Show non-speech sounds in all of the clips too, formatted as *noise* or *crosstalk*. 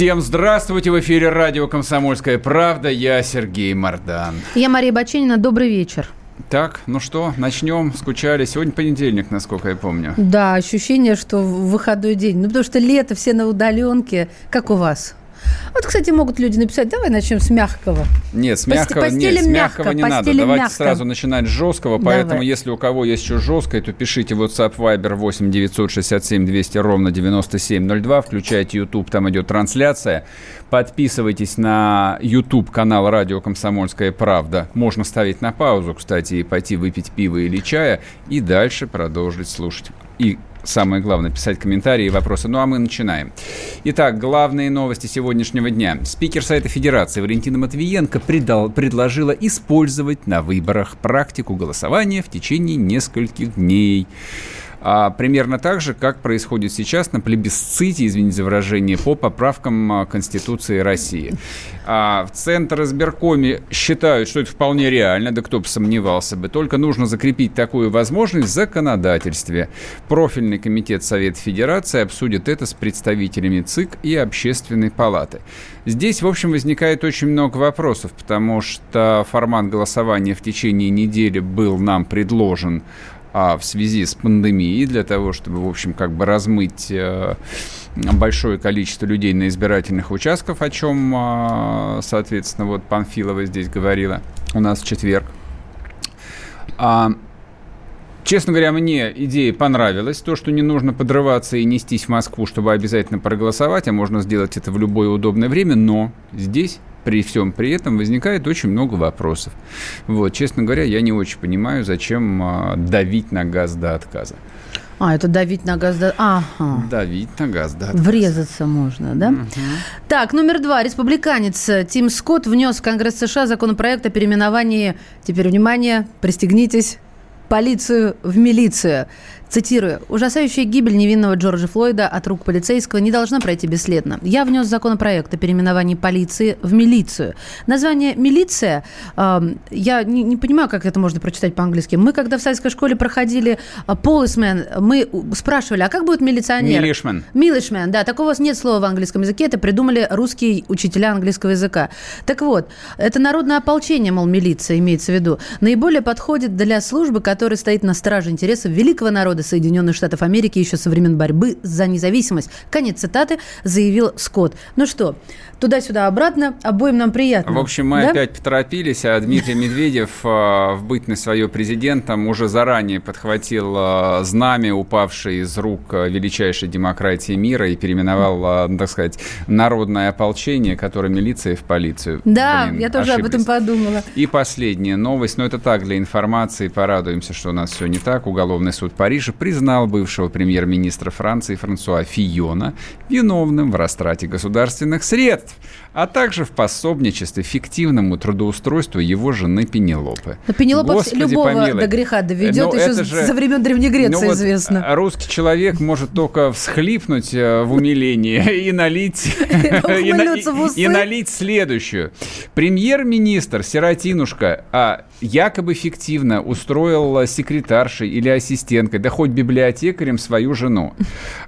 Всем здравствуйте! В эфире радио «Комсомольская правда». Я Сергей Мордан. Я Мария Баченина. Добрый вечер. Так, ну что, начнем. Скучали. Сегодня понедельник, насколько я помню. Да, ощущение, что выходной день. Ну, потому что лето, все на удаленке. Как у вас? Вот, кстати, могут люди написать, давай начнем с мягкого. Нет, с мягкого, постелим нет, с мягко, мягкого не надо. Давайте мягко. сразу начинать с жесткого. Давай. Поэтому, если у кого есть еще жесткое, то пишите WhatsApp Viber 8 967 200 ровно 9702. Включайте YouTube, там идет трансляция. Подписывайтесь на YouTube канал Радио Комсомольская правда. Можно ставить на паузу, кстати, и пойти выпить пиво или чая, и дальше продолжить слушать. И самое главное, писать комментарии и вопросы. Ну а мы начинаем. Итак, главные новости сегодняшнего дня. Спикер Совета Федерации Валентина Матвиенко предал- предложила использовать на выборах практику голосования в течение нескольких дней. А, примерно так же, как происходит сейчас на плебисците, извините за выражение, по поправкам а, Конституции России. А, в Центр избиркоме считают, что это вполне реально, да кто бы сомневался бы. Только нужно закрепить такую возможность в законодательстве. Профильный комитет Совета Федерации обсудит это с представителями ЦИК и Общественной палаты. Здесь, в общем, возникает очень много вопросов, потому что формат голосования в течение недели был нам предложен а, в связи с пандемией, для того, чтобы, в общем, как бы размыть э, большое количество людей на избирательных участках, о чем, а, соответственно, вот Панфилова здесь говорила у нас в четверг. А, Честно говоря, мне идея понравилась. То, что не нужно подрываться и нестись в Москву, чтобы обязательно проголосовать, а можно сделать это в любое удобное время, но здесь при всем при этом возникает очень много вопросов. Вот, честно говоря, я не очень понимаю, зачем а, давить на газ до отказа. А, это давить на газ. да- Ага. Давить на газ до отказа. Врезаться можно, да? Так, номер два. Республиканец Тим Скотт внес в Конгресс США законопроект о переименовании, теперь внимание, пристегнитесь, полицию в милицию. Цитирую. «Ужасающая гибель невинного Джорджа Флойда от рук полицейского не должна пройти бесследно. Я внес законопроект о переименовании полиции в милицию. Название «милиция» эм, я не, не понимаю, как это можно прочитать по-английски. Мы, когда в советской школе проходили полисмен, мы спрашивали, а как будет милиционер? Милишмен. Милишмен, да, такого нет слова в английском языке, это придумали русские учителя английского языка. Так вот, это народное ополчение, мол, милиция имеется в виду, наиболее подходит для службы, которая стоит на страже интересов великого народа Соединенных Штатов Америки еще со времен борьбы за независимость. Конец цитаты заявил Скотт. Ну что, туда-сюда, обратно, обоим нам приятно. В общем, мы Да? опять поторопились, а Дмитрий Медведев э, в бытность свое президентом уже заранее подхватил э, знамя, упавшее из рук э, величайшей демократии мира, и переименовал, так сказать, народное ополчение, которое милиция в полицию. Да, Блин, я тоже об этом ошиблись. подумала. И последняя новость, но это так, для информации, порадуемся, что у нас все не так. Уголовный суд Парижа признал бывшего премьер-министра Франции Франсуа Фийона виновным в растрате государственных средств, а также в пособничестве фиктивному трудоустройству его жены Пенелопы. Но Пенелопа Господи любого помилуй. до греха доведет, Ну, еще же- со времен Древней Греции ну вот, известно. а, Русский человек может только всхлипнуть э, в умилении *laughs* и налить *laughs* и налить следующую. Премьер-министр Сиротинушка а, якобы фиктивно устроил секретаршей или ассистенткой, да хоть библиотекарем свою жену.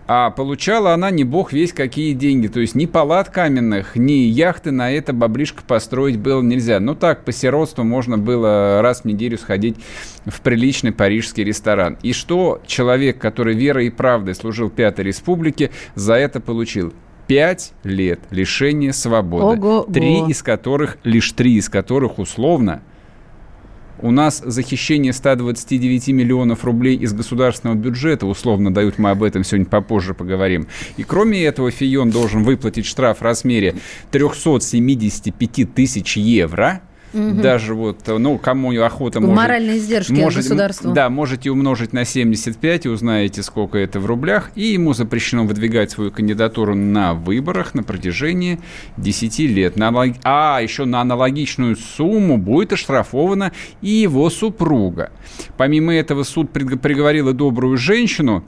А получала она не бог весь какие деньги. То есть ни палат каменных, ни яхты на это баблишко построить было нельзя. Ну так, по сиротству можно было раз в неделю сходить в приличный парижский ресторан. И что человек, который верой и правдой служил Пятой Республике, за это получил? Пять лет лишения свободы. Ого-го. Три из которых, лишь три из которых условно, у нас захищение 129 миллионов рублей из государственного бюджета, условно дают, мы об этом сегодня попозже поговорим. И кроме этого, Фион должен выплатить штраф в размере 375 тысяч евро. Угу. Даже вот, ну, кому охота может... Моральные издержки может, государства. Да, можете умножить на 75 и узнаете, сколько это в рублях. И ему запрещено выдвигать свою кандидатуру на выборах на протяжении 10 лет. На, а, еще на аналогичную сумму будет оштрафована и его супруга. Помимо этого, суд приговорил и добрую женщину,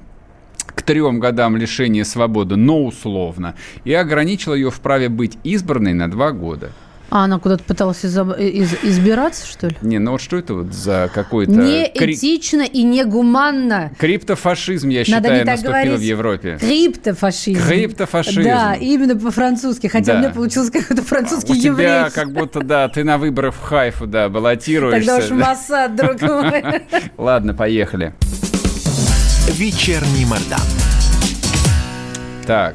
к трем годам лишения свободы, но условно, и ограничил ее в праве быть избранной на два года. А она куда-то пыталась из из избираться, что ли? Не, ну вот что это вот за какой-то... Неэтично кри... и негуманно. Криптофашизм, я Надо считаю, наступил говорить. в Европе. Криптофашизм. Криптофашизм. Да, именно по-французски, хотя да. у меня получился какой-то французский у еврей. тебя как будто, да, ты на выборах в Хайфу, да, баллотируешься. Тогда уж Масад, друг мой. *laughs* Ладно, поехали. Вечерний Мордан. Так,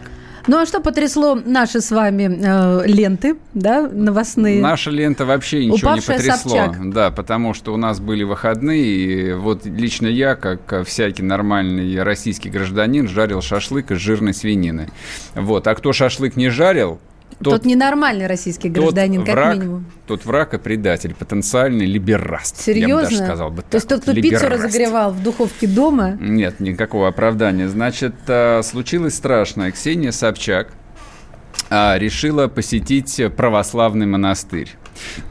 ну а что потрясло наши с вами э, ленты, да, новостные? Наша лента вообще ничего Упавшая не потрясло. Собчак. Да, потому что у нас были выходные, и вот лично я, как всякий нормальный российский гражданин, жарил шашлык из жирной свинины. Вот. А кто шашлык не жарил, тот, тот ненормальный российский гражданин, как враг, минимум. Тот враг и предатель, потенциальный либераст. Серьезно? Я бы даже сказал бы. То есть тот, кто либераст. пиццу разогревал в духовке дома? Нет, никакого оправдания. Значит, э, случилось страшное. Ксения Собчак э, решила посетить православный монастырь.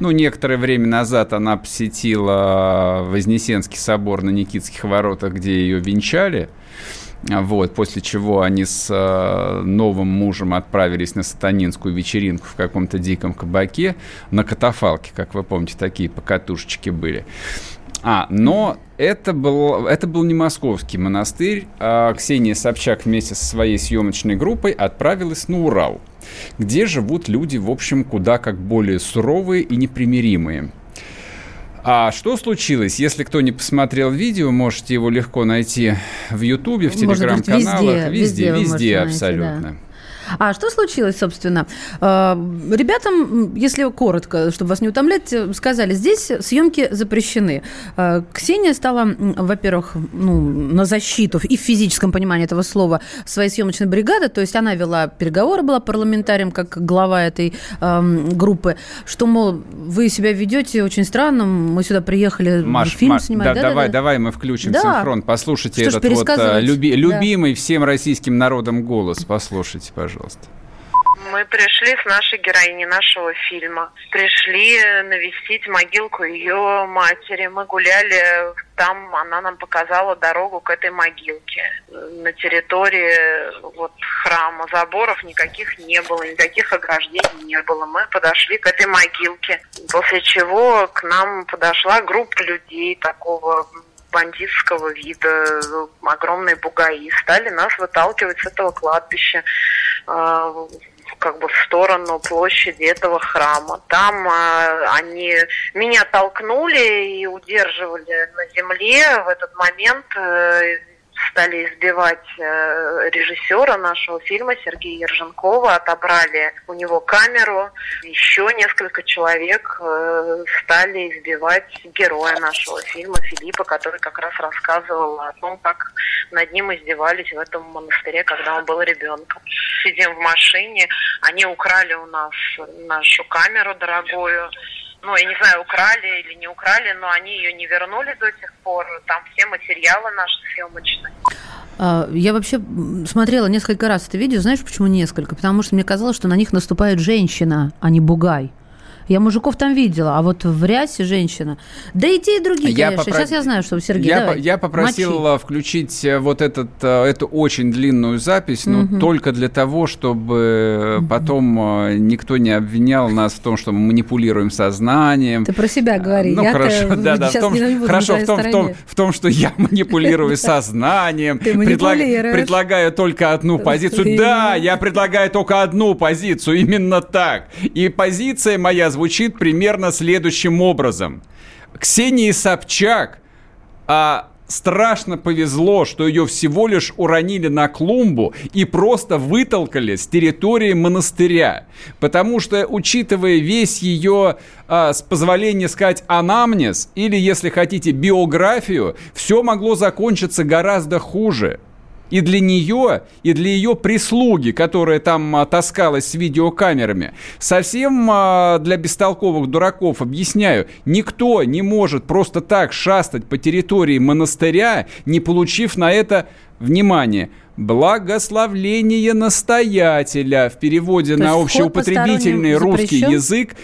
Ну, некоторое время назад она посетила Вознесенский собор на Никитских воротах, где ее венчали. Вот, после чего они с э, новым мужем отправились на сатанинскую вечеринку в каком-то диком кабаке на катафалке, как вы помните, такие покатушечки были. А, но это был, это был не московский монастырь, а Ксения Собчак вместе со своей съемочной группой отправилась на Урал, где живут люди, в общем, куда как более суровые и непримиримые. А что случилось? Если кто не посмотрел видео, можете его легко найти в Ютубе, в телеграм-каналах, везде, везде, везде абсолютно. Найти, да. А что случилось, собственно? А, ребятам, если коротко, чтобы вас не утомлять, сказали, здесь съемки запрещены. А, Ксения стала, во-первых, ну, на защиту и в физическом понимании этого слова своей съемочной бригады, то есть она вела переговоры, была парламентарием, как глава этой группы, что, мол, вы себя ведете очень странно, мы сюда приехали Маш, фильм Маш, снимать. Да, да, давай, да, давай мы включим да. синхрон, послушайте что этот вот э, люби, любимый да. всем российским народом голос, послушайте, пожалуйста пожалуйста. Мы пришли с нашей героиней нашего фильма. Пришли навестить могилку ее матери. Мы гуляли там, она нам показала дорогу к этой могилке. На территории вот храма заборов никаких не было, никаких ограждений не было. Мы подошли к этой могилке, после чего к нам подошла группа людей такого бандитского вида, огромные бугаи, стали нас выталкивать с этого кладбища как бы в сторону площади этого храма. Там э, они меня толкнули и удерживали на земле. В этот момент э, стали избивать э, режиссера нашего фильма Сергея Ерженкова, отобрали у него камеру. Еще несколько человек э, стали избивать героя нашего фильма Филиппа, который как раз рассказывал о том, как над ним издевались в этом монастыре, когда он был ребенком. Сидим в машине, они украли у нас нашу камеру дорогую, ну, я не знаю, украли или не украли, но они ее не вернули до сих пор. Там все материалы наши съемочные. А, я вообще смотрела несколько раз это видео. Знаешь, почему несколько? Потому что мне казалось, что на них наступает женщина, а не бугай. Я мужиков там видела, а вот в рясе женщина. Да и те, и другие, я конечно. Попро... Сейчас я знаю, что Сергей, я, давай, я попросил мочи. включить э, вот этот, э, эту очень длинную запись, но угу. только для того, чтобы потом э, никто не обвинял нас в том, что мы манипулируем сознанием. Ты про себя говори. Ну, хорошо, *laughs* да, да. В том, хорошо, в том, в, том, в том, что я *laughs* манипулирую *laughs* сознанием, предлагаю только одну позицию. Да, я предлагаю только одну позицию, именно так. И позиция моя звучит примерно следующим образом. Ксении Собчак а, страшно повезло, что ее всего лишь уронили на клумбу и просто вытолкали с территории монастыря. Потому что, учитывая весь ее, а, с позволения сказать, анамнез, или, если хотите, биографию, все могло закончиться гораздо хуже. И для нее, и для ее прислуги, которая там а, таскалась с видеокамерами. Совсем а, для бестолковых дураков объясняю, никто не может просто так шастать по территории монастыря, не получив на это внимание благословление настоятеля. В переводе То на общеупотребительный русский посторонним язык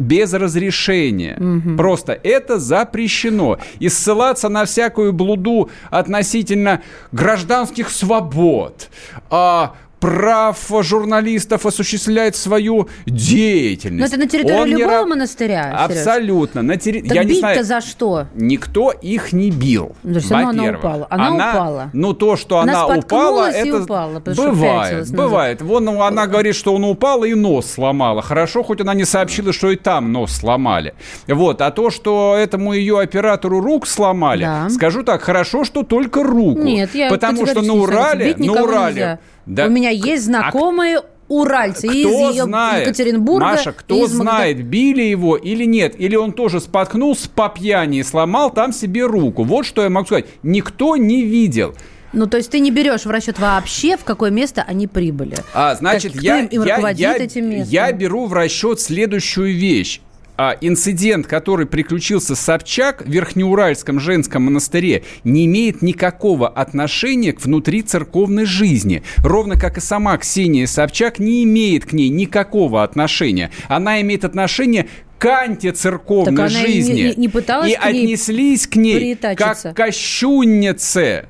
без разрешения. Просто это запрещено. И ссылаться на всякую блуду относительно гражданских свобод, а, прав журналистов осуществлять свою деятельность. Но это на территории Он не любого ра- монастыря? Абсолютно. На терри- Так Я не бить-то знаю, за что? Никто их не бил. То есть она- она во-первых. упала. Она упала. Ну, то, что Она она, упала, это упала, бывает, бывает. Вон ну, она говорит, что он упал и нос сломала. Хорошо, хоть она не сообщила, что и там нос сломали. Вот. А то, что этому ее оператору рук сломали, Да. скажу так, хорошо, что только руку. Нет, я Потому что на не. Урале, на Урале. нельзя. Да. У меня есть А знакомые уральцы из кто ее знает, Екатеринбурга. Маша, кто из Магда- знает, били его или нет, или он тоже споткнулся по пьяни и сломал там себе руку. Вот что я могу сказать. Никто не видел. Ну, то есть ты не берешь в расчет вообще, в какое место они прибыли. А, значит, Кто я, им я, руководит я, этим местом? я беру в расчет следующую вещь. А, инцидент, который приключился с Собчак в Верхнеуральском женском монастыре, не имеет никакого отношения к внутрицерковной жизни. Ровно как и сама Ксения Собчак не имеет к ней никакого отношения. Она имеет отношение к антицерковной Так она и не- жизни. не- пыталась и к ней отнеслись к ней как к кощуннице.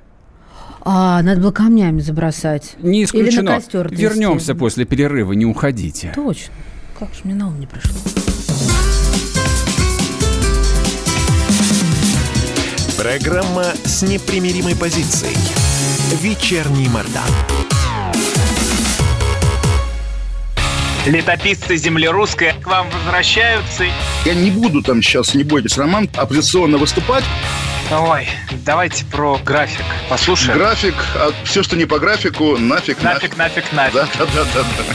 А, надо было камнями забросать. Не Или исключено. на костер. Вернемся после перерыва, не уходите. Точно. Как же мне на ум не пришло. Программа с непримиримой позицией. Вечерний Мордан. Летописцы земли русской к вам возвращаются. Я не буду там сейчас, не бойтесь, Роман, оппозиционно выступать. Ой, давайте про график послушаем. График, а все, что не по графику, нафиг, Нафиг, нафиг, нафиг. Да, да, да, да, да.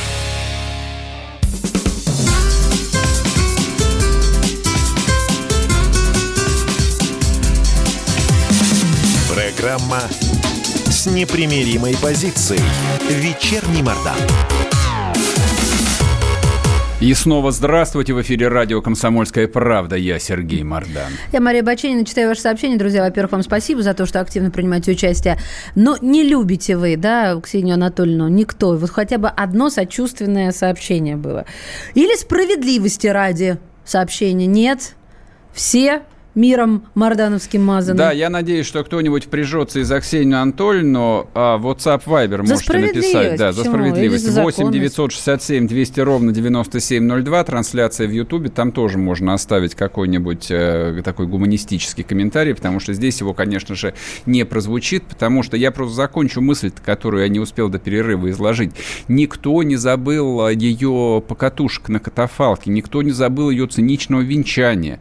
Программа с непримиримой позицией. Вечерний Мордан. И снова здравствуйте. В эфире радио «Комсомольская правда». Я Сергей Мордан. Я Мария Баченина, читаю ваши сообщения. Друзья, во-первых, вам спасибо за то, что активно принимаете участие. Но не любите вы, да, Ксению Анатольевну, никто. Вот хотя бы одно сочувственное сообщение было. Или справедливости ради сообщения. Нет, все миром мордановским мазаны. Да, я надеюсь, что кто-нибудь впряжется из Ксению Анатольевну. А WhatsApp Viber За можете написать. справедливость. Да, за Почему? справедливость. За 8 законность. 967 200 ровно 9702. Трансляция в Ютубе. Там тоже можно оставить какой-нибудь э, такой гуманистический комментарий, потому что здесь его, конечно же, не прозвучит, потому что я просто закончу мысль, которую я не успел до перерыва изложить. Никто не забыл э, ее покатушек на катафалке, никто не забыл ее циничного венчания.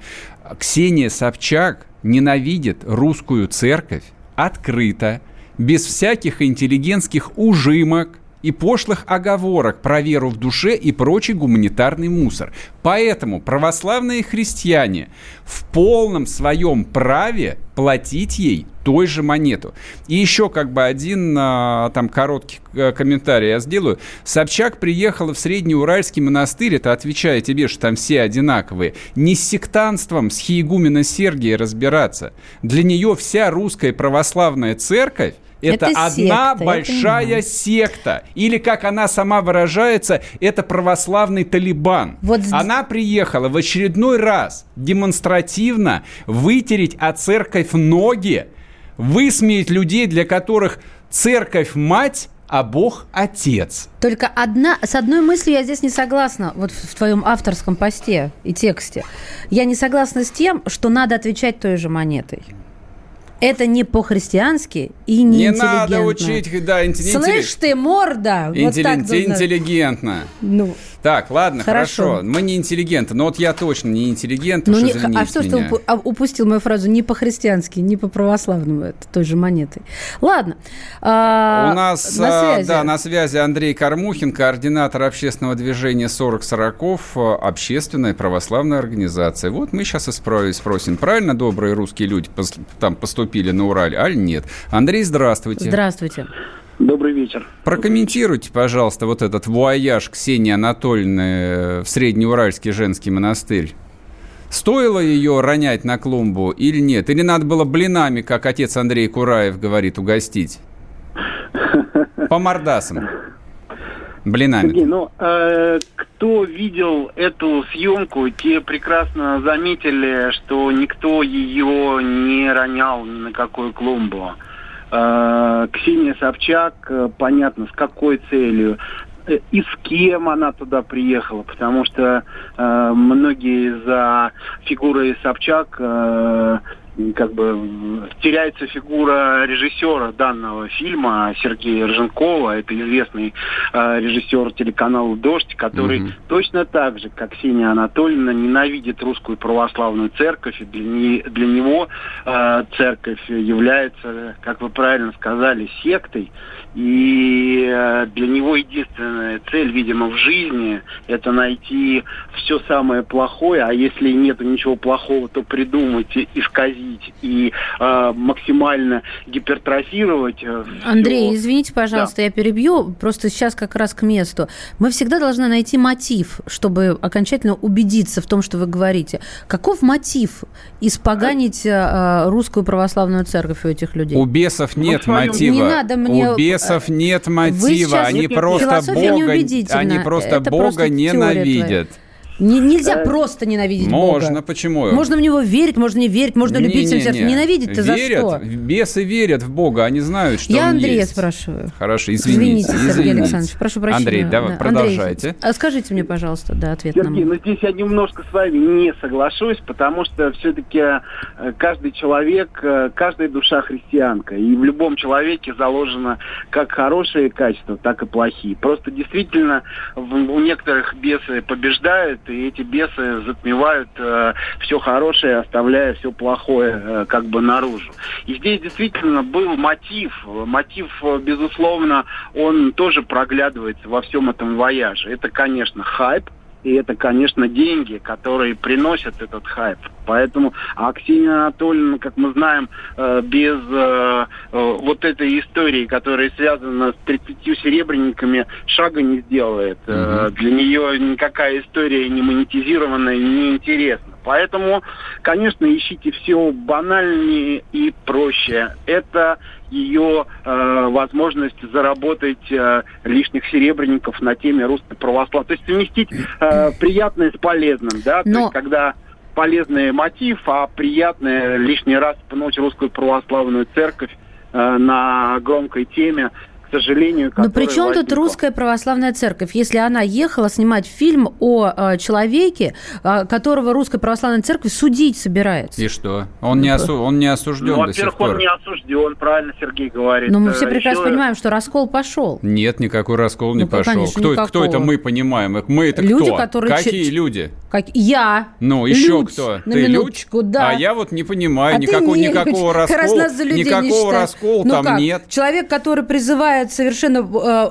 Ксения Собчак ненавидит русскую церковь открыто, без всяких интеллигентских ужимок и пошлых оговорок про веру в душе и прочий гуманитарный мусор. Поэтому православные христиане в полном своем праве платить ей той же монету. И еще как бы один а, там короткий э, комментарий я сделаю. Собчак приехала в Среднеуральский монастырь, это отвечая тебе, что там все одинаковые, не с сектантством, с хиегумена Сергия разбираться. Для нее вся русская православная церковь это, Это одна секта, большая секта. Или, как она сама выражается, это православный Талибан. Вот Она приехала в очередной раз демонстративно вытереть о церковь ноги, высмеять людей, для которых церковь мать, а Бог отец. Только одна, с одной мыслью я здесь не согласна, вот в твоем авторском посте и тексте. Я не согласна с тем, что надо отвечать той же монетой. Это не по-христиански и не, Не интеллигентно. надо учить, да, интелли- Слышь ты, морда! Вот интелли- так должна- интеллигентно. Ну, Так, ладно, хорошо. Хорошо. Мы не интеллигенты. Но вот я точно не интеллигент, Ну, не- а что ты меня. упу- а, упустил мою фразу не по-христиански, не по-православному, это той же монетой. Ладно. а, У нас, на а, связи. да, на связи Андрей Кормухин, координатор общественного движения 40 сороков, а, общественная православная организация. Вот мы сейчас и спро- спросим, правильно добрые русские люди там поступили на Урале, аль нет? Андрей, здравствуйте. Здравствуйте. Добрый вечер. Прокомментируйте, пожалуйста, вот этот вуаяж Ксении Анатольевны э, в Среднеуральский женский монастырь. Стоило ее ронять на клумбу или нет? Или надо было блинами, как отец Андрей Кураев говорит, угостить? По мордасам. Блинами. Сергей, ну, э, кто видел эту съемку, те прекрасно заметили, что никто ее не ронял ни на какую клумбу. Э, Ксения Собчак, э, понятно, с какой целью. э, и с кем она туда приехала, потому что э, многие за фигурой Собчак э, как бы теряется фигура режиссера данного фильма Сергея Рженкова, это известный э, режиссер телеканала «Дождь», который Мгм. точно так же, как Ксения Анатольевна, ненавидит русскую православную церковь, и для, не- для него э, церковь является, как вы правильно сказали, сектой, и э, для него единственная цель, видимо, в жизни – это найти все самое плохое, а если нету ничего плохого, то придумать, и исказить и э, максимально гипертрофировать. э, Андрей, всё. извините, пожалуйста, я перебью. Просто сейчас как раз к месту. Мы всегда должны найти мотив, чтобы окончательно убедиться в том, что вы говорите. Каков мотив испоганить э, русскую православную церковь у этих людей? У бесов нет своем- мотива. Не надо мне- У бесов нет Вы мотива. Они Нет, просто Бога, они просто Это Бога просто ненавидят. Не- нельзя просто ненавидеть Можно, Бога. почему? Можно в него верить, можно не верить, можно любить всем сердцем. Не-не-не. Ненавидеть-то за Верят, что? Бесы верят в Бога, они знают, что Я он Андрея есть. спрашиваю. Хорошо, извините. Сергей извините. Александрович, прошу прощения. Андрей, давай, Да, продолжайте. Андрей, а скажите мне, пожалуйста, да, ответ на Сергей, мой. ну здесь я немножко с вами не соглашусь, потому что все-таки каждый человек, э, каждая душа христианка. И в любом человеке заложено как хорошие качества, так и плохие. Просто действительно у некоторых бесы побеждают, и эти бесы затмевают все хорошее, оставляя все плохое э, как бы наружу. И здесь действительно был мотив. Мотив, э, безусловно, он тоже проглядывается во всем этом вояже. Это, конечно, хайп, и это, конечно, деньги, которые приносят этот хайп. Поэтому, а Ксения Анатольевна, как мы знаем, э, без э, э, вот этой истории, которая связана с 30 серебряниками, шага не сделает. Мгм. Для нее никакая история не монетизированная, не интересна. Поэтому, конечно, ищите все банальнее и проще. Это ее э, возможность заработать э, лишних серебряников на теме русской православия. То есть совместить э, приятное с полезным, да, то Но- есть когда полезный мотив, а приятное лишний раз пнуть русскую православную церковь э, на громкой теме, к сожалению, Но при чем тут возникла. русская православная церковь, если она ехала снимать фильм о э, человеке, э, которого русская православная церковь судить собирается? И что? Он не, осу- он не осужден Ну, до сих во-первых, пор. он не осужден, правильно Сергей говорит. Но мы Э, все прекрасно еще- понимаем, что раскол пошел. Нет, никакой раскол не Ну, пошел. конечно, кто, никакого. кто это мы понимаем? Мы это Люди, кто? которые Какие чё- люди? Как я. Ну, еще Людь, кто? На Ты минуточку, людь? да. А я вот не понимаю, А никакого, не никакого *laughs* раскола, никакого раскола Ну там как? нет. Человек, который призывает совершенно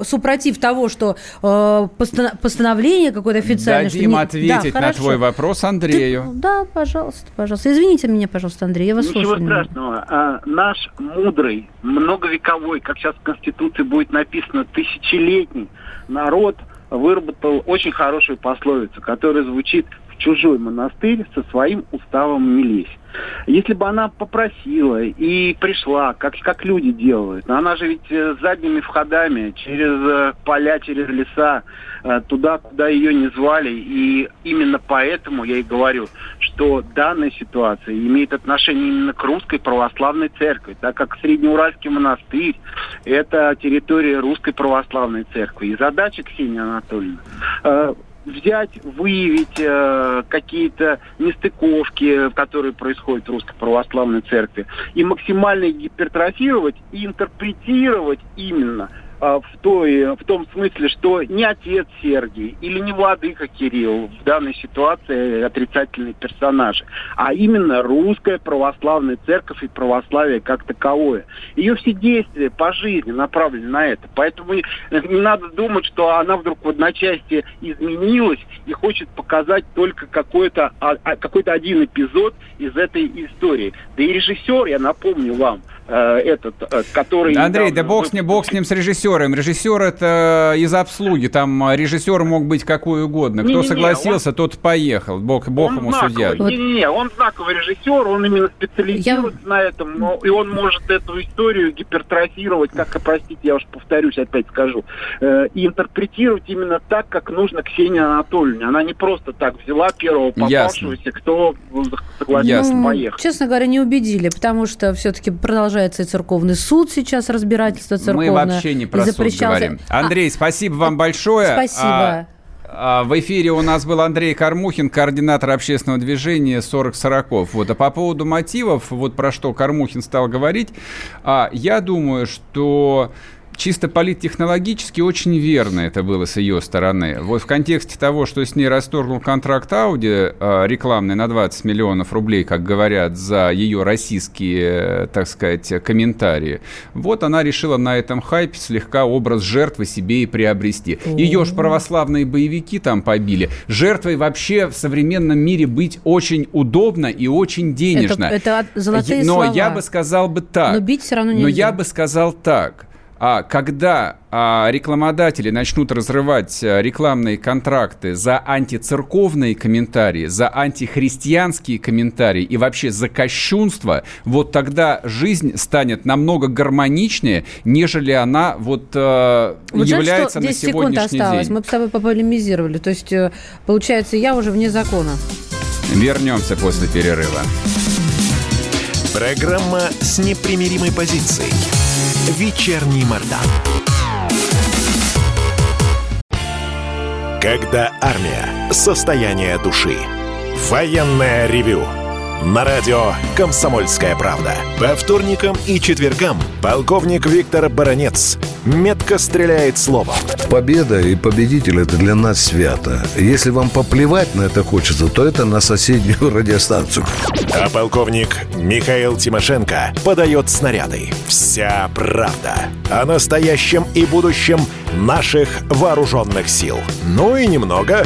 э, супротив того, что э, постано- постановление какое-то официальное... Дадим что не- ответить Да, на хорошо. твой вопрос Ты- Андрею. Да, пожалуйста, пожалуйста. Извините меня, пожалуйста, Андрей, я вас Ничего слушаю. внимательно. страшного. А, наш мудрый, многовековой, как сейчас в Конституции будет написано, тысячелетний народ выработал очень хорошую пословицу, которая звучит «в чужой монастырь со своим уставом не лезь». Если бы она попросила и пришла, как, как люди делают, но она же ведь э, задними входами, через э, поля, через леса, э, туда, куда ее не звали. И именно поэтому я и говорю, что данная ситуация имеет отношение именно к русской православной церкви, так как Среднеуральский монастырь – это территория русской православной церкви. И задача Ксении Анатольевны э, взять, выявить э, какие-то нестыковки, которые происходят в Русской Православной Церкви, и максимально гипертрофировать и интерпретировать именно в, той, в том смысле, что не отец Сергий или не владыка Кирилл в данной ситуации отрицательные персонажи, а именно русская православная церковь и православие как таковое. Ее все действия по жизни направлены на это. Поэтому не надо думать, что она вдруг в одночасье изменилась и хочет показать только какой-то а, а, какой один эпизод из этой истории. Да и режиссер, я напомню вам, Э, этот, э, который... Андрей, да бог с, ним, бог с ним с режиссером. Режиссер это из обслуги. Там режиссер мог быть какой угодно. Кто не, не, согласился, он... тот поехал. Бог, бог ему знаковый. судья. Не-не-не, он знаковый режиссер, он именно специализируется я... на этом, но, и он может эту историю гипертрофировать, как, простите, я уж повторюсь, опять скажу, э, и интерпретировать именно так, как нужно Ксении Анатольевне. Она не просто так взяла первого попавшегося, кто согласился ну, поехать. Честно говоря, не убедили, потому что все-таки продолжает продолжается и церковный суд сейчас, разбирательство церковное. Мы вообще не про суд говорим. Андрей, а, спасибо вам большое. Спасибо. А, а, в эфире у нас был Андрей Кармухин, координатор общественного движения 40 сороков. Вот. А по поводу мотивов, вот про что Кармухин стал говорить, а, я думаю, что чисто политтехнологически очень верно это было с ее стороны. Вот в контексте того, что с ней расторгнул контракт Audi э, рекламный на 20 миллионов рублей, как говорят, за ее российские, так сказать, комментарии, вот она решила на этом хайпе слегка образ жертвы себе и приобрести. Ее ж православные боевики там побили. Жертвой вообще в современном мире быть очень удобно и очень денежно. Это, это золотые Но слова. я бы сказал бы так. Но бить все равно нельзя. Но я бы сказал так а когда а, рекламодатели начнут разрывать а, рекламные контракты за антицерковные комментарии, за антихристианские комментарии и вообще за кощунство, вот тогда жизнь станет намного гармоничнее, нежели она вот, а, вот является жаль, что 10 на сегодняшний секунд осталось. день. Мы с тобой пополемизировали. То есть, э, получается, я уже вне закона. Вернемся после перерыва. Программа с непримиримой позицией. Вечерний Мордан. Когда армия. Состояние души. Военное ревю на радио «Комсомольская правда». По вторникам и четвергам полковник Виктор Баранец метко стреляет словом. Победа и победитель – это для нас свято. Если вам поплевать на это хочется, то это на соседнюю *laughs* радиостанцию. А полковник Михаил Тимошенко подает снаряды. Вся правда о настоящем и будущем наших вооруженных сил. Ну и немного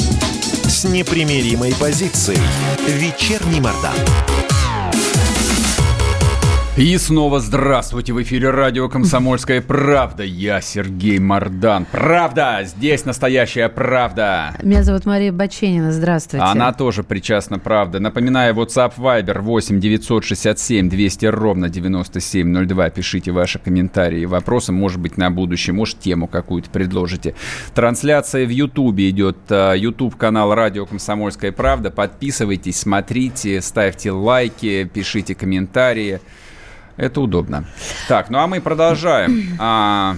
с непримиримой позицией. Вечерний Мордан. И снова здравствуйте! В эфире радио «Комсомольская правда». Я Сергей Мордан. Правда! Здесь настоящая правда! Меня зовут Мария Баченина. Здравствуйте. Она тоже причастна, правда. Напоминаю, WhatsApp Viber 8 967 200 ровно 9702. Пишите ваши комментарии и вопросы. Может быть, на будущее. Может, тему какую-то предложите. Трансляция в Ютубе идет. YouTube-канал радио «Комсомольская правда». Подписывайтесь, смотрите, ставьте лайки, пишите комментарии. Это удобно. Так, ну а мы продолжаем. А,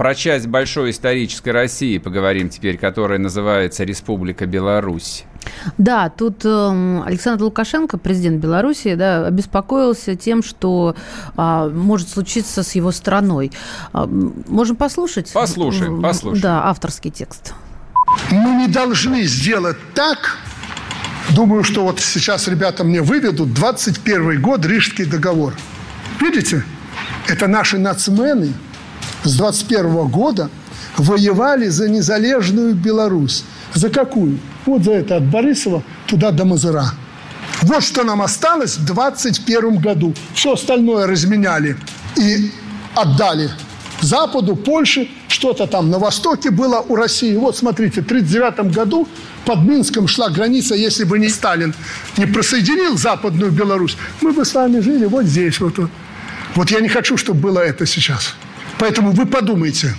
про часть большой исторической России поговорим теперь, которая называется Республика Беларусь. Да, тут э, Александр Лукашенко, президент Беларуси, да, обеспокоился тем, что э, может случиться с его страной. Э, можем послушать? Послушаем, послушаем. Да, авторский текст. Мы не должны сделать так, думаю, что вот сейчас ребята мне выведут 21 год, Рижский договор – Видите, это наши нацмены с 21 года воевали за незалежную Беларусь. За какую? Вот за это от Борисова туда до Мазыра. Вот что нам осталось в 21 году. Все остальное разменяли и отдали Западу, Польше, что-то там на востоке было у России. Вот смотрите, в 1939 году под Минском шла граница, если бы не Сталин не присоединил Западную Беларусь, мы бы с вами жили вот здесь вот. Вот я не хочу, чтобы было это сейчас. Поэтому вы подумайте.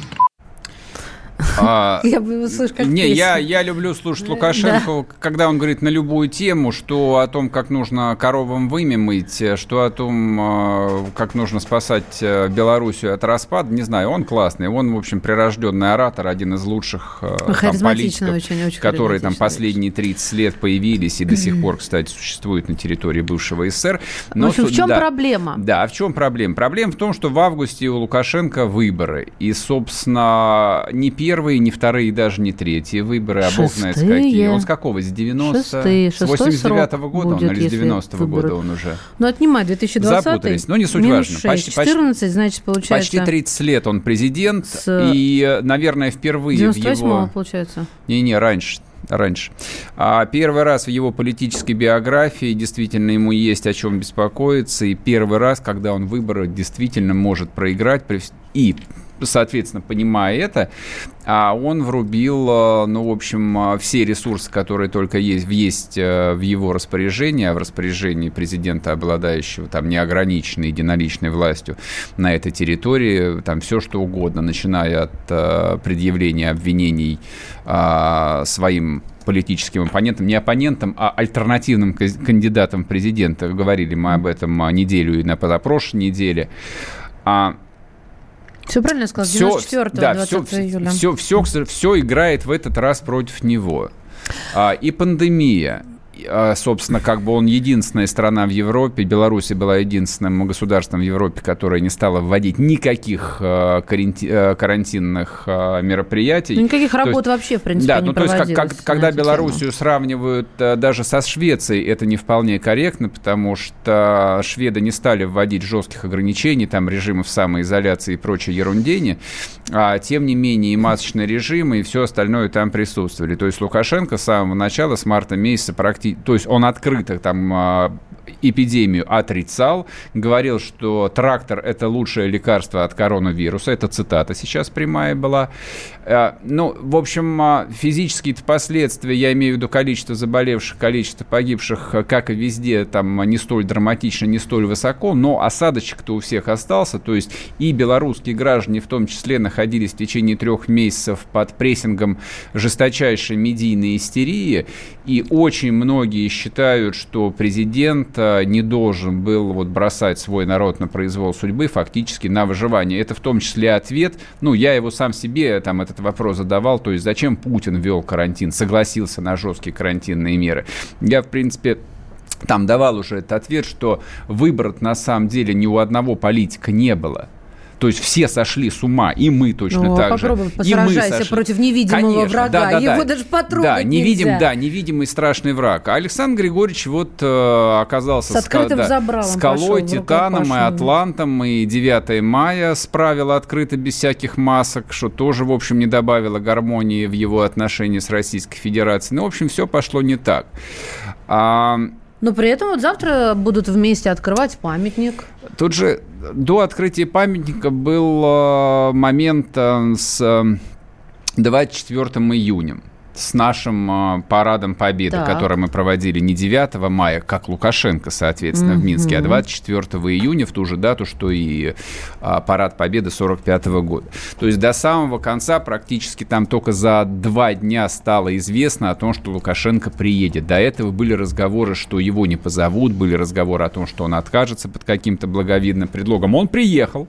А, *laughs* Я слышу как Не, я, я люблю слушать Лукашенко, когда он говорит на любую тему, что о том, как нужно коровам вымя мыть, что о том, э, как нужно спасать э, Белоруссию от распада, не знаю, он классный. Он, в общем, прирожденный оратор, один из лучших э, там, политиков, очень, очень которые там последние 30 лет появились и до сих пор, кстати, существуют на территории бывшего СССР. В общем, в чем да. проблема? Да, а в чем проблема? Проблема в том, что в августе у Лукашенко выборы. И, собственно, не первые, не вторые, даже не третьи выборы, а бог знает какие. Он с какого? С 90 Шестые. С Шестой 89 срок года он будет, или с если 90 выборы. года он уже? Ну, отнимай 2020 Запутались, но не суть важно. 6. Почти- почти- 14, значит, получается... Почти 30 лет он президент, С- и, наверное, впервые в 98 его... получается. Не-не, раньше. Раньше. А первый раз в его политической биографии действительно ему есть о чем беспокоиться. И первый раз, когда он выборы действительно может проиграть. И, соответственно, понимая это, а он врубил, э, ну, в общем, э, все ресурсы, которые только есть, есть э, в его распоряжении, а в распоряжении президента, обладающего там неограниченной единоличной властью на этой территории, там все что угодно, начиная от предъявления обвинений а, своим политическим оппонентам, не оппонентам, а альтернативным кандидатам президента. Говорили мы об этом а, неделю и на позапрошлой неделе. А, Все правильно сказал? все, 94 да, 20 все, июля. Все, все, все играет в этот раз против него. А, и пандемия. А, Собственно, как бы он единственная страна в Европе, Беларусь была единственным государством в Европе, которое не стало вводить никаких а, а, карантинных мероприятий. Ну, никаких То есть- работ вообще, в принципе, да, не ну то есть, как- как- когда. Белоруссию сравнивают даже со Швецией, это не вполне корректно, потому что шведы не стали вводить жестких ограничений, там режимов самоизоляции и прочей ерундени, а тем не менее и масочный режим, и все остальное там присутствовали. То есть Лукашенко с самого начала, с марта месяца, практи- то есть он открыто там а, эпидемию отрицал, говорил, что трактор – это лучшее лекарство от коронавируса. Это цитата сейчас прямая была. Э, Ну, в общем, а, физические последствия, я имею в виду количество заболевших, количество погибших, э, как и везде, там не столь драматично, не столь высоко, но осадочек-то у всех остался. То есть и белорусские граждане в том числе находились в течение трех месяцев под прессингом жесточайшей медийной истерии. И очень многие считают, что президент э, не должен был вот бросать свой народ на произвол судьбы, фактически на выживание. Это в том числе ответ, ну, я его сам себе там этот вопрос задавал, то есть зачем Путин ввел карантин, согласился на жесткие карантинные меры. Я, в принципе, там давал уже этот ответ, что выбора на самом деле ни у одного политика не было. То есть все сошли с ума, и мы точно Ну, а так же. И мы сошли. против невидимого Конечно, врага. да, да, Его да. даже потрогать Да, невидим, нельзя. да, невидимый страшный враг. А Александр Григорьевич вот э, оказался С ска- забралом скалой, пошел, титаном и атлантом, и 9 мая справила открыто без всяких масок, что тоже, в общем, не добавило гармонии в его отношении с Российской Федерацией. Ну, в общем, все пошло не так. А, Но при этом вот завтра будут вместе открывать памятник. Тут же до открытия памятника был э, момент э, с э, 24 июня с нашим э, парадом Победы, Так. который мы проводили не 9 мая, как Лукашенко, соответственно, в Минске, а 24 июня, в ту же дату, что и а, парад Победы 45 года. То есть до самого конца практически там только за два дня стало известно о том, что Лукашенко приедет. До этого были разговоры, что его не позовут, были разговоры о том, что он откажется под каким-то благовидным предлогом. Он приехал.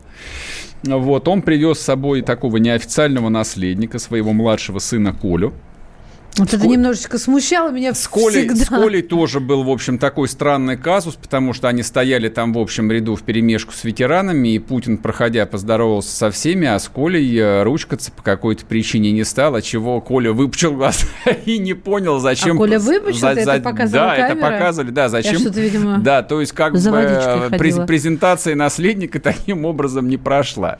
Вот, он привез с собой такого неофициального наследника, своего младшего сына Колю. Вот это немножечко смущало меня С Колей, всегда. с Колей тоже был, в общем, такой странный казус, потому что они стояли там в общем ряду в перемешку с ветеранами, и Путин, проходя, поздоровался со всеми, а с Колей э, ручкаться по какой-то причине не стало, чего Коля выпучил *laughs* глаза и не понял, зачем... А Коля выпучил? Ты это показывала Да, это камера? показывали, да, зачем... Я что-то, видимо, Да, то есть как бы за э, през- презентация наследника *laughs* таким образом не прошла.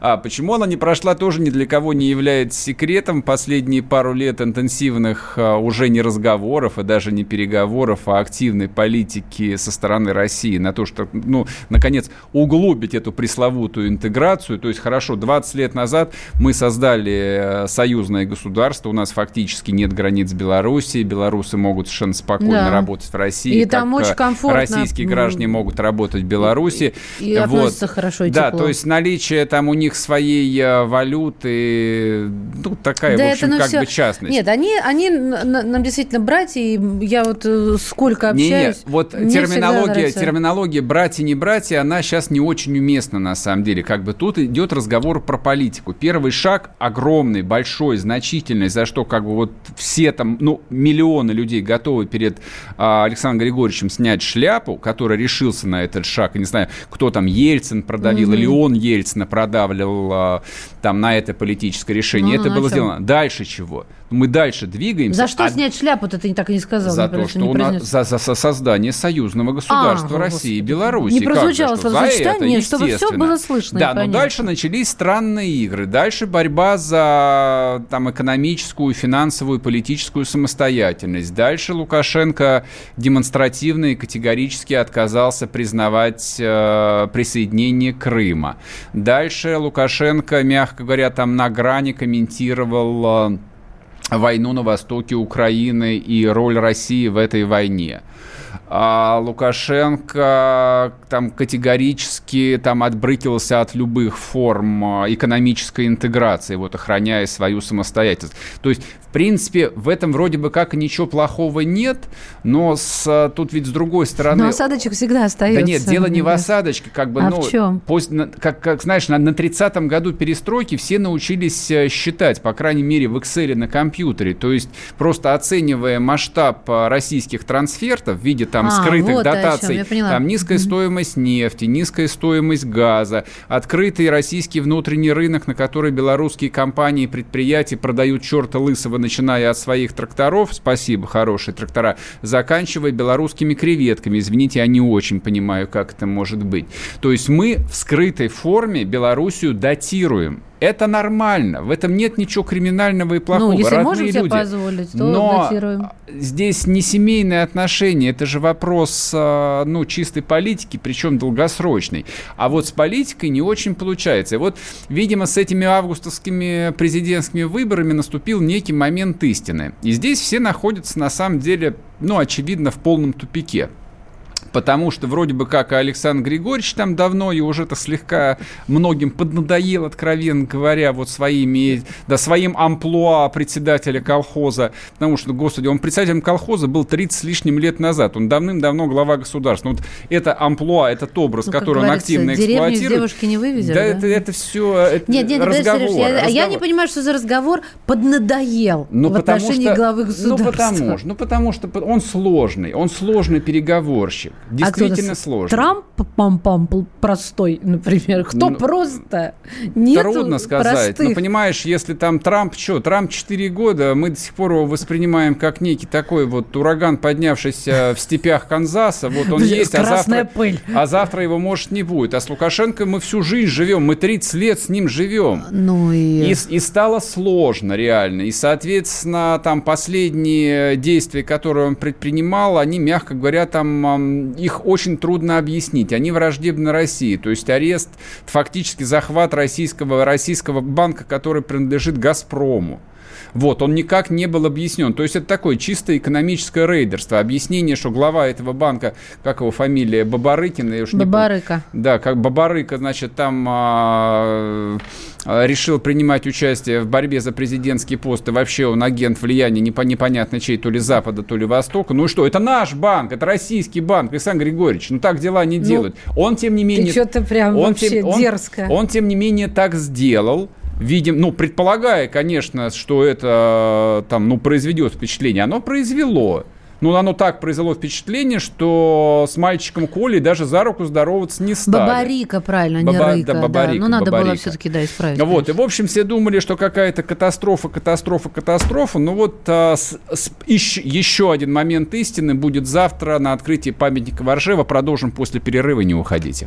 А почему она не прошла, тоже ни для кого не является секретом. Последние пару лет интенсивно активных а, уже не разговоров и даже не переговоров, а активной политики со стороны России на то, что, ну, наконец, углубить эту пресловутую интеграцию. То есть, хорошо, 20 лет назад мы создали э, союзное государство, у нас фактически нет границ Белоруссии, белорусы могут совершенно спокойно да. работать в России. И там очень комфортно. Российские граждане могут работать в Беларуси. И, и вот. хорошо и Да, тепло. то есть наличие там у них своей э, валюты, ну, такая, да в общем, это, ну, как все... бы частность. Нет, они, они нам действительно братья, и я вот э, сколько общаюсь... Не, не, вот терминология, терминология братья, не братья, она сейчас не очень уместна на самом деле. Как бы тут идет разговор про политику. Первый шаг огромный, большой, значительный, за что как бы вот все там, ну, миллионы людей готовы перед а, Александром Григорьевичем снять шляпу, который решился на этот шаг. И не знаю, кто там, Ельцин продавил, mm-hmm. или он Ельцина продавливал а, там на это политическое решение. Ну, это было сделано. Дальше чего? Мы дальше двигаемся. За что а... снять шляпу-то ты так и не сказал? За то, что у нас за, за, за создание союзного государства а, России и Беларуси. Не прозвучало словосочетание, чтобы все было слышно. Да, но дальше начались странные игры. Дальше борьба за там, экономическую, финансовую, политическую самостоятельность. Дальше Лукашенко демонстративно и категорически отказался признавать э, присоединение Крыма. Дальше Лукашенко, мягко говоря, там на грани комментировал э, войну на востоке Украины и роль России в этой войне. А Лукашенко там категорически там отбрыкивался от любых форм а, экономической интеграции, вот охраняя свою самостоятельность. То есть, в принципе, в этом вроде бы как ничего плохого нет, но с, а, тут ведь с другой стороны... Но осадочек всегда остается. Да нет, дело не в осадочке, как бы, а ну, в чем? После, как, как знаешь, на, на 30-м году перестройки все научились э, считать, по крайней мере, в Excel на компьютере, то есть просто оценивая масштаб а, российских трансфертов в виде там а, скрытых вот дотаций, там низкая mm-hmm. стоимость нефти, низкая стоимость газа, открытый российский внутренний рынок, на который белорусские компании и предприятия продают черта лысого, начиная от своих тракторов, спасибо, хорошие трактора, заканчивая белорусскими креветками. Извините, я не очень понимаю, как это может быть. То есть мы в скрытой форме Белоруссию датируем. Это нормально, в этом нет ничего криминального и плохого. Ну, если Родные можем люди. себе позволить, то Но датируем. здесь не семейные отношения, это же вопрос а, ну, чистой политики, причем долгосрочной. А вот с политикой не очень получается. И вот, видимо, с этими августовскими президентскими выборами наступил некий момент истины. И здесь все находятся, на самом деле, ну, очевидно, в полном тупике потому что вроде бы как Александр Григорьевич там давно и уже-то слегка многим поднадоел, откровенно говоря, вот своими, да, своим амплуа председателя колхоза, потому что, господи, он председателем колхоза был 30 с лишним лет назад, он давным-давно глава государства. Вот это амплуа, этот образ, ну, который он активно эксплуатирует. девушки не вывезли, да? да? Это, это все это нет, нет, разговор, Сереж, я, разговор. я не понимаю, что за разговор поднадоел ну, в отношении что, главы государства. Ну потому, ну, потому что он сложный, он сложный переговорщик. Действительно а сложно. Трамп пам-пам простой, например. Кто ну, просто? Нет Трудно сказать. Простых. Но понимаешь, если там Трамп, что, Трамп 4 года, мы до сих пор его воспринимаем как некий такой вот ураган, поднявшийся в степях Канзаса. Вот он *laughs* есть, а завтра, пыль. а завтра его, может, не будет. А с Лукашенко мы всю жизнь живем, мы 30 лет с ним живем. Ну и... И, и стало сложно реально. И, соответственно, там последние действия, которые он предпринимал, они, мягко говоря, там их очень трудно объяснить. Они враждебны России. То есть арест, фактически захват российского, российского банка, который принадлежит «Газпрому». Вот, он никак не был объяснен. То есть это такое чисто экономическое рейдерство. Объяснение, что глава этого банка, как его фамилия, Бабарыкин, я уж не Бабарыка. Помню, да, как Бабарыка, значит, там а, а, решил принимать участие в борьбе за президентский пост, и вообще он агент влияния непо непонятно чей, то ли Запада, то ли Востока. Ну и что, это наш банк, это российский банк, Александр Григорьевич, ну так дела не ну, делают. Он, тем не менее... Ты что-то прям он, вообще тем, он, дерзко. Он, тем не менее, так сделал, видим, ну, предполагая, конечно, что это там, ну, произведет впечатление, оно произвело. Ну, оно так произвело впечатление, что с мальчиком Колей даже за руку здороваться не стали. Бабарика, правильно, не Баба, Рыка. Да, бабарика, да. Ну, надо бабарика. было все-таки, да, исправить. Вот, конечно. и, в общем, все думали, что какая-то катастрофа, катастрофа, катастрофа. Ну, вот а, с, с, еще, еще один момент истины будет завтра на открытии памятника Варшева. Продолжим после перерыва, не уходите.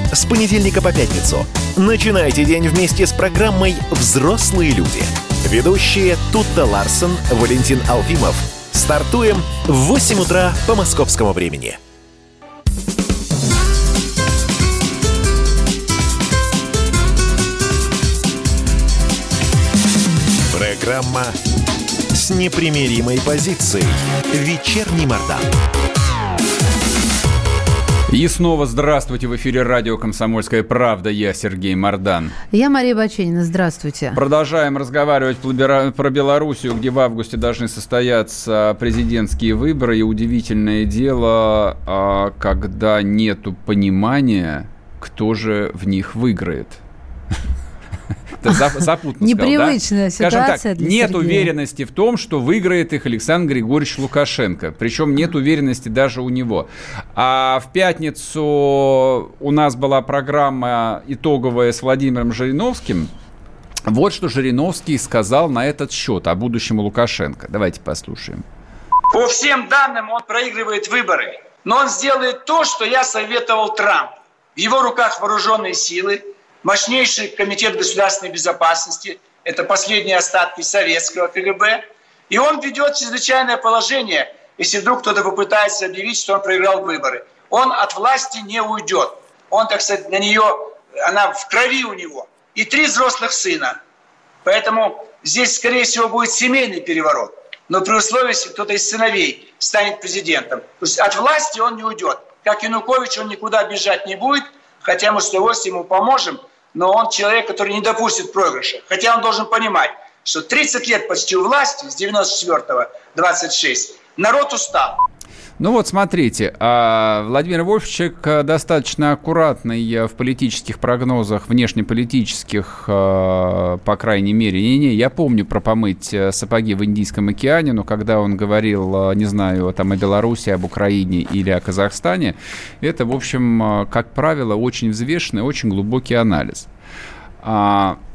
С понедельника по пятницу. Начинайте день вместе с программой «Взрослые люди». Ведущие Тутта Ларсон, Валентин Алфимов. Стартуем в 8 утра по московскому времени. Программа с непримиримой позицией. Вечерний Мордан. И снова здравствуйте в эфире радио «Комсомольская правда». Я Сергей Мордан. Я Мария Баченина. Здравствуйте. Продолжаем разговаривать про Белоруссию, где в августе должны состояться президентские выборы. И удивительное дело, а, когда нету понимания, кто же в них выиграет. Это *laughs* запутанно Непривычная сказал, да? ситуация так, нет Сергея. уверенности в том, что выиграет их Александр Григорьевич Лукашенко. Причем нет уверенности даже у него. А в пятницу у нас была программа итоговая с Владимиром Жириновским. Вот что Жириновский сказал на этот счет о будущем Лукашенко. Давайте послушаем. По всем данным он проигрывает выборы. Но он сделает то, что я советовал Трамп. В его руках вооруженные силы, мощнейший комитет государственной безопасности, это последние остатки советского КГБ, и он ведет чрезвычайное положение, если вдруг кто-то попытается объявить, что он проиграл выборы. Он от власти не уйдет. Он, так сказать, на нее, она в крови у него. И три взрослых сына. Поэтому здесь, скорее всего, будет семейный переворот. Но при условии, если кто-то из сыновей станет президентом. То есть от власти он не уйдет. Как Янукович, он никуда бежать не будет, хотя мы с удовольствием ему поможем – но он человек, который не допустит проигрыша. Хотя он должен понимать, что 30 лет почти у власти, с 94-го 26, народ устал. Ну вот, смотрите, а, Владимир Вольфович достаточно аккуратный в политических прогнозах, внешнеполитических, а, по крайней мере. Не-не, я помню про помыть э, сапоги в Индийском океане, но когда он говорил, а, не знаю, там о Беларуси, об Украине или о Казахстане, это, в общем, как правило, очень взвешенный, очень глубокий анализ.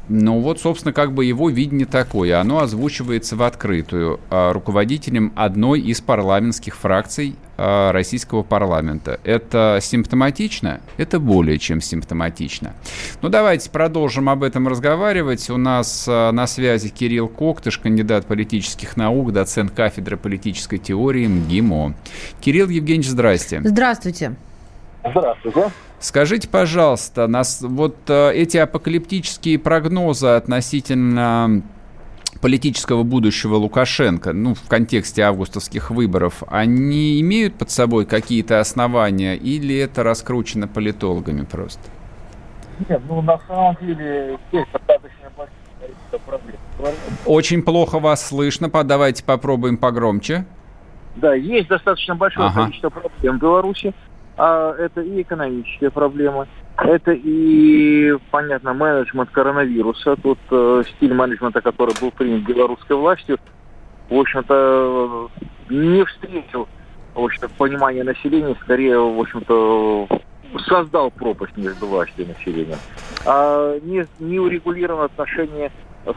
Ну вот, собственно, как бы его видение такое. Оно озвучивается в открытую а, руководителем одной из парламентских фракций а, российского парламента. Это симптоматично? Это более чем симптоматично. Ну, давайте продолжим об этом разговаривать. У нас а, на связи Кирилл Коктыш, кандидат политических наук, доцент кафедры политической теории МГИМО. Кирилл Евгеньевич, здрасте. Здравствуйте. Здравствуйте. Скажите, пожалуйста, нас вот э, эти апокалиптические прогнозы относительно политического будущего Лукашенко, ну, в контексте августовских выборов, они имеют под собой какие-то основания или это раскручено политологами просто? Нет, ну, на самом деле, есть достаточно большое проблем. Очень плохо вас слышно, давайте попробуем погромче. Да, есть достаточно большое ага. количество проблем в Беларуси а это и экономические проблемы, это и, понятно, менеджмент коронавируса. Тут э, стиль менеджмента, который был принят белорусской властью, в общем-то, не встретил в общем-то, понимания населения, скорее, в общем-то, создал пропасть между властью и населением. А не, не урегулировано отношения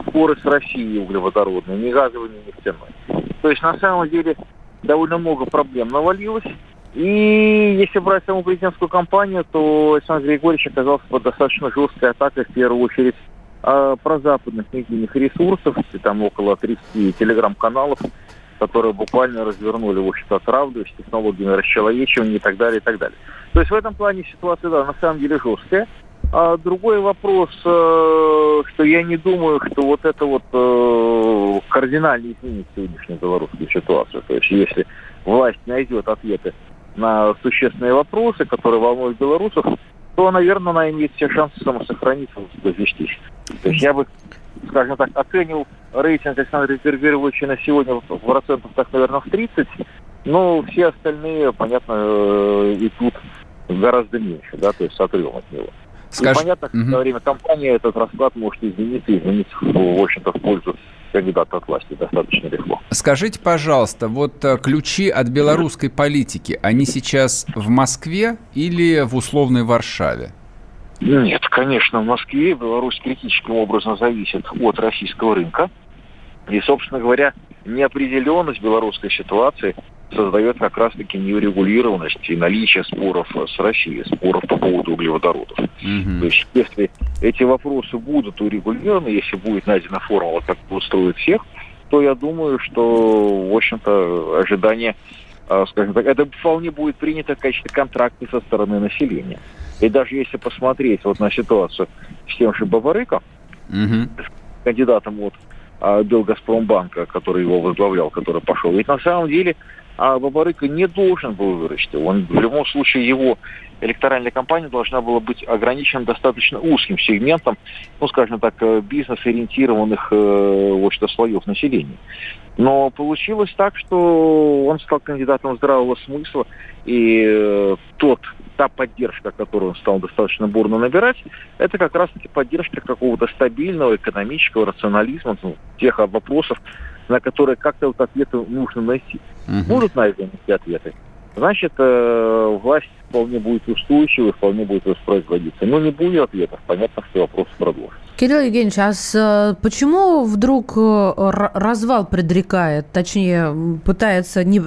споры с Россией углеводородные, ни газовой, ни нефтяной. То есть, на самом деле, довольно много проблем навалилось. И если брать саму президентскую кампанию, то Александр Григорьевич оказался под достаточно жесткой атакой, в первую очередь, э, западных медийных ресурсов, там около 30 телеграм-каналов, которые буквально развернули, в общем-то, правду с технологиями расчеловечивания и так далее, и так далее. То есть в этом плане ситуация, да, на самом деле жесткая. А другой вопрос, э, что я не думаю, что вот это вот э, кардинально изменит сегодняшнюю белорусскую ситуацию. То есть если власть найдет ответы на существенные вопросы, которые волнуют белорусов, то, наверное, она имеет все шансы самосохраниться, возвестись. То есть я бы, скажем так, оценил рейтинг Александра Григорьевича на сегодня в процентах, так, наверное, в 30, но все остальные, понятно, э, идут гораздо меньше, да, то есть с отрывом от него. Скаж... И понятно, что угу. во время кампании этот расклад может измениться, измениться, в общем-то, в пользу кандидата от власти достаточно легко. Скажите, пожалуйста, вот э, ключи от белорусской политики, они сейчас в Москве или в условной Варшаве? Нет, конечно, в Москве Беларусь критическим образом зависит от российского рынка. И, собственно говоря, неопределенность белорусской ситуации создает как раз-таки неурегулированность и наличие споров с Россией, споров по поводу углеводородов. Mm-hmm. То есть, если эти вопросы будут урегулированы, если будет найдена формула, как устроит всех, то я думаю, что, в общем-то, ожидание, а, скажем так, это вполне будет принято в качестве контракта со стороны населения. И даже если посмотреть вот на ситуацию с тем же Бабарыком, mm-hmm. кандидатом от Белгазпромбанка, который его возглавлял, который пошел, ведь на самом деле а Бабарыка не должен был вырасти. Он, в любом случае его электоральная кампания должна была быть ограничена достаточно узким сегментом, ну, скажем так, э, бизнес-ориентированных э, что слоев населения. Но получилось так, что он стал кандидатом здравого смысла, и э, тот, та поддержка, которую он стал достаточно бурно набирать, это как раз-таки поддержка какого-то стабильного экономического рационализма, ну, тех вопросов, на которые как-то вот ответы нужно найти. Угу. Будут найдены эти ответы. Значит, э, власть вполне будет устойчивой, вполне будет воспроизводиться. Но не будет ответов, понятно, что вопрос продолжится. Кирилл Евгеньевич, а с, почему вдруг э, развал предрекает, точнее, пытается не,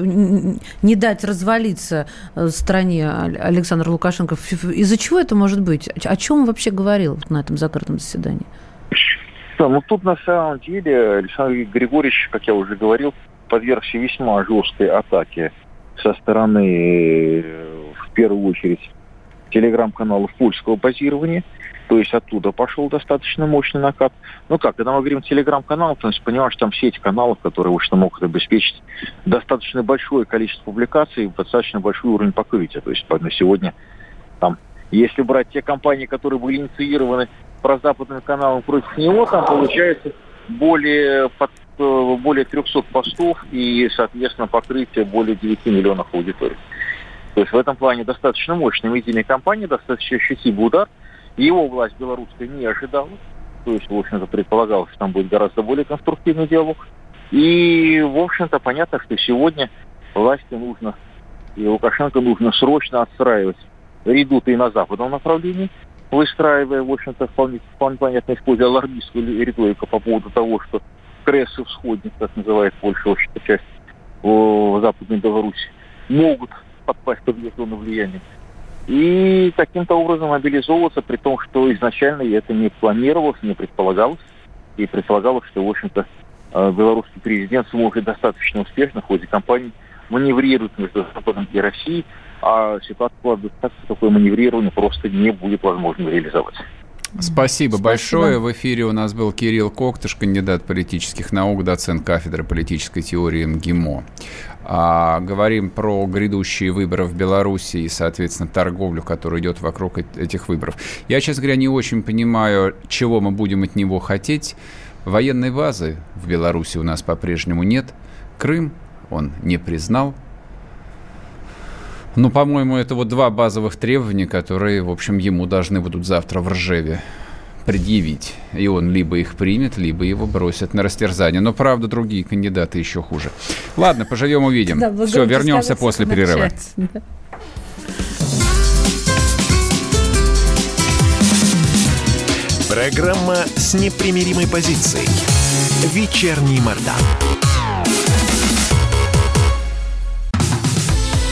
не дать развалиться э, стране Александр Лукашенко? Из-за чего это может быть? О чем он вообще говорил на этом закрытом заседании? Да, ну тут на самом деле Александр Григорьевич, как я уже говорил, подвергся весьма жесткой атаке со стороны, э, в первую очередь, телеграм-каналов польского базирования. То есть оттуда пошел достаточно мощный накат. Ну как, когда мы говорим телеграм-канал, то есть понимаешь, там все эти каналы, которые что могут обеспечить достаточно большое количество публикаций, достаточно большой уровень покрытия. То есть на сегодня там, если брать те компании, которые были инициированы прозападным каналом против него, там получается более, под, более 300 постов и, соответственно, покрытие более 9 миллионов аудиторий. То есть в этом плане достаточно мощная медийная кампания, достаточно ощутимый удар. Его власть белорусская не ожидала. То есть, в общем-то, предполагалось, что там будет гораздо более конструктивный диалог. И, в общем-то, понятно, что сегодня власти нужно, и Лукашенко нужно срочно отстраивать редуты и на западном направлении – выстраивая, в общем-то, вполне, вполне понятно, используя алармистскую риторику по поводу того, что крессы всходник, как называет Польша, вообще часть в Западной Беларуси, могут подпасть под ее зону влияния. И каким-то образом мобилизовываться, при том, что изначально это не планировалось, не предполагалось. И предполагалось, что, в общем-то, э, белорусский президент сможет достаточно успешно в ходе кампании маневрировать между Западом и Россией, а ситуация складывается так, что такое маневрирование просто не будет возможно реализовать. Спасибо, Спасибо большое. В эфире у нас был Кирилл Коктыш, кандидат политических наук, доцент кафедры политической теории МГИМО. А, говорим про грядущие выборы в Беларуси и, соответственно, торговлю, которая идет вокруг этих выборов. Я, честно говоря, не очень понимаю, чего мы будем от него хотеть. Военной базы в Беларуси у нас по-прежнему нет. Крым он не признал. Ну, по-моему, это вот два базовых требования, которые, в общем, ему должны будут завтра в Ржеве предъявить. И он либо их примет, либо его бросят на растерзание. Но, правда, другие кандидаты еще хуже. Ладно, поживем, увидим. Да, Все, вернемся после перерыва. Программа с непримиримой позицией. Вечерний Мордан.